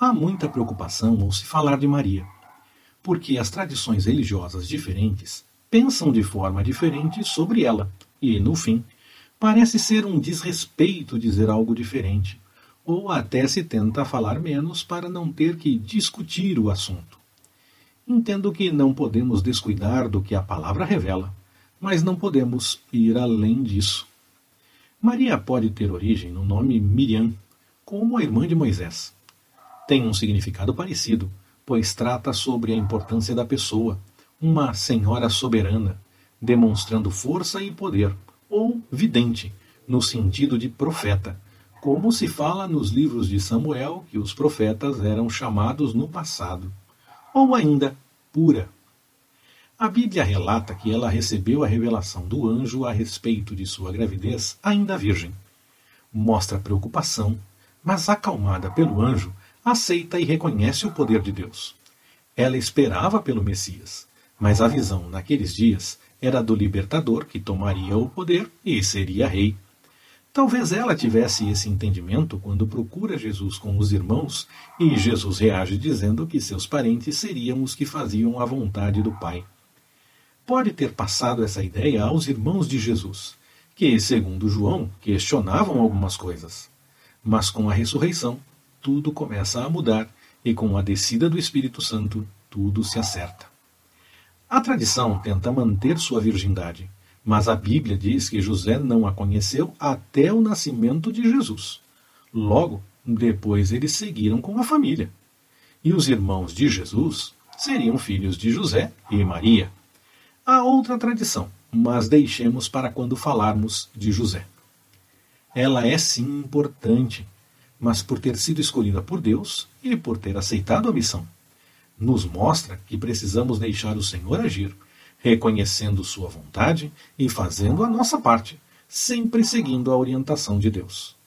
há muita preocupação ao se falar de Maria, porque as tradições religiosas diferentes pensam de forma diferente sobre ela, e, no fim, parece ser um desrespeito dizer algo diferente, ou até se tenta falar menos para não ter que discutir o assunto. Entendo que não podemos descuidar do que a palavra revela, mas não podemos ir além disso. Maria pode ter origem no nome Miriam, como a irmã de Moisés tem um significado parecido, pois trata sobre a importância da pessoa, uma senhora soberana, demonstrando força e poder, ou vidente, no sentido de profeta, como se fala nos livros de Samuel que os profetas eram chamados no passado, ou ainda pura. A Bíblia relata que ela recebeu a revelação do anjo a respeito de sua gravidez ainda virgem. Mostra preocupação, mas acalmada pelo anjo, aceita e reconhece o poder de Deus. Ela esperava pelo Messias, mas a visão naqueles dias era do libertador que tomaria o poder e seria rei. Talvez ela tivesse esse entendimento quando procura Jesus com os irmãos e Jesus reage dizendo que seus parentes seriam os que faziam a vontade do Pai. Pode ter passado essa ideia aos irmãos de Jesus, que, segundo João, questionavam algumas coisas. Mas com a ressurreição, tudo começa a mudar e com a descida do Espírito Santo, tudo se acerta. A tradição tenta manter sua virgindade, mas a Bíblia diz que José não a conheceu até o nascimento de Jesus. Logo, depois eles seguiram com a família. E os irmãos de Jesus seriam filhos de José e Maria. Há outra tradição, mas deixemos para quando falarmos de José. Ela é sim importante, mas por ter sido escolhida por Deus e por ter aceitado a missão. Nos mostra que precisamos deixar o Senhor agir, reconhecendo Sua vontade e fazendo a nossa parte, sempre seguindo a orientação de Deus.